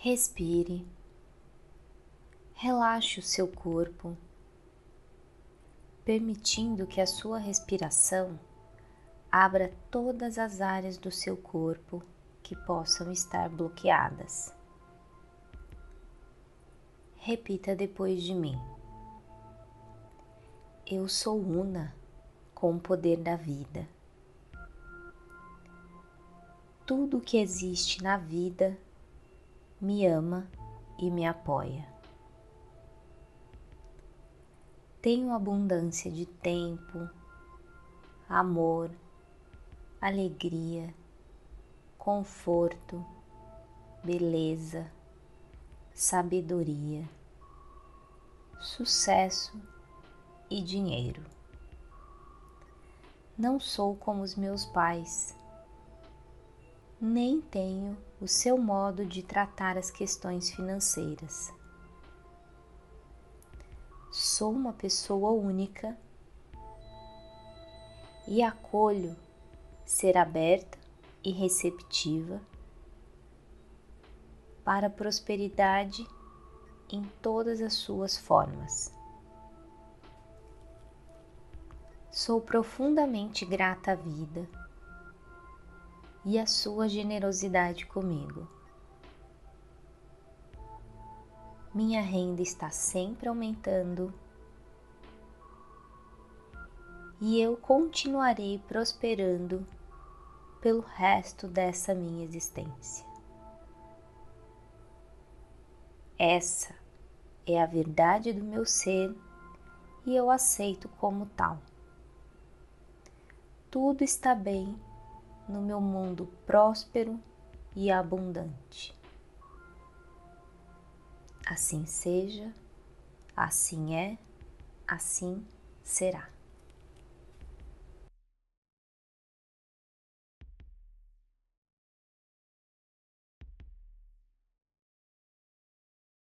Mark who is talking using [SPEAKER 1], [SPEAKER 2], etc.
[SPEAKER 1] Respire, relaxe o seu corpo, permitindo que a sua respiração abra todas as áreas do seu corpo que possam estar bloqueadas. Repita depois de mim. Eu sou una com o poder da vida. Tudo que existe na vida me ama e me apoia. Tenho abundância de tempo, amor, alegria, conforto, beleza, sabedoria, sucesso e dinheiro. Não sou como os meus pais nem tenho o seu modo de tratar as questões financeiras. Sou uma pessoa única e acolho ser aberta e receptiva para a prosperidade em todas as suas formas. Sou profundamente grata à vida e a sua generosidade comigo. Minha renda está sempre aumentando e eu continuarei prosperando pelo resto dessa minha existência. Essa é a verdade do meu ser e eu aceito como tal. Tudo está bem no meu mundo próspero e abundante. Assim seja, assim é, assim será.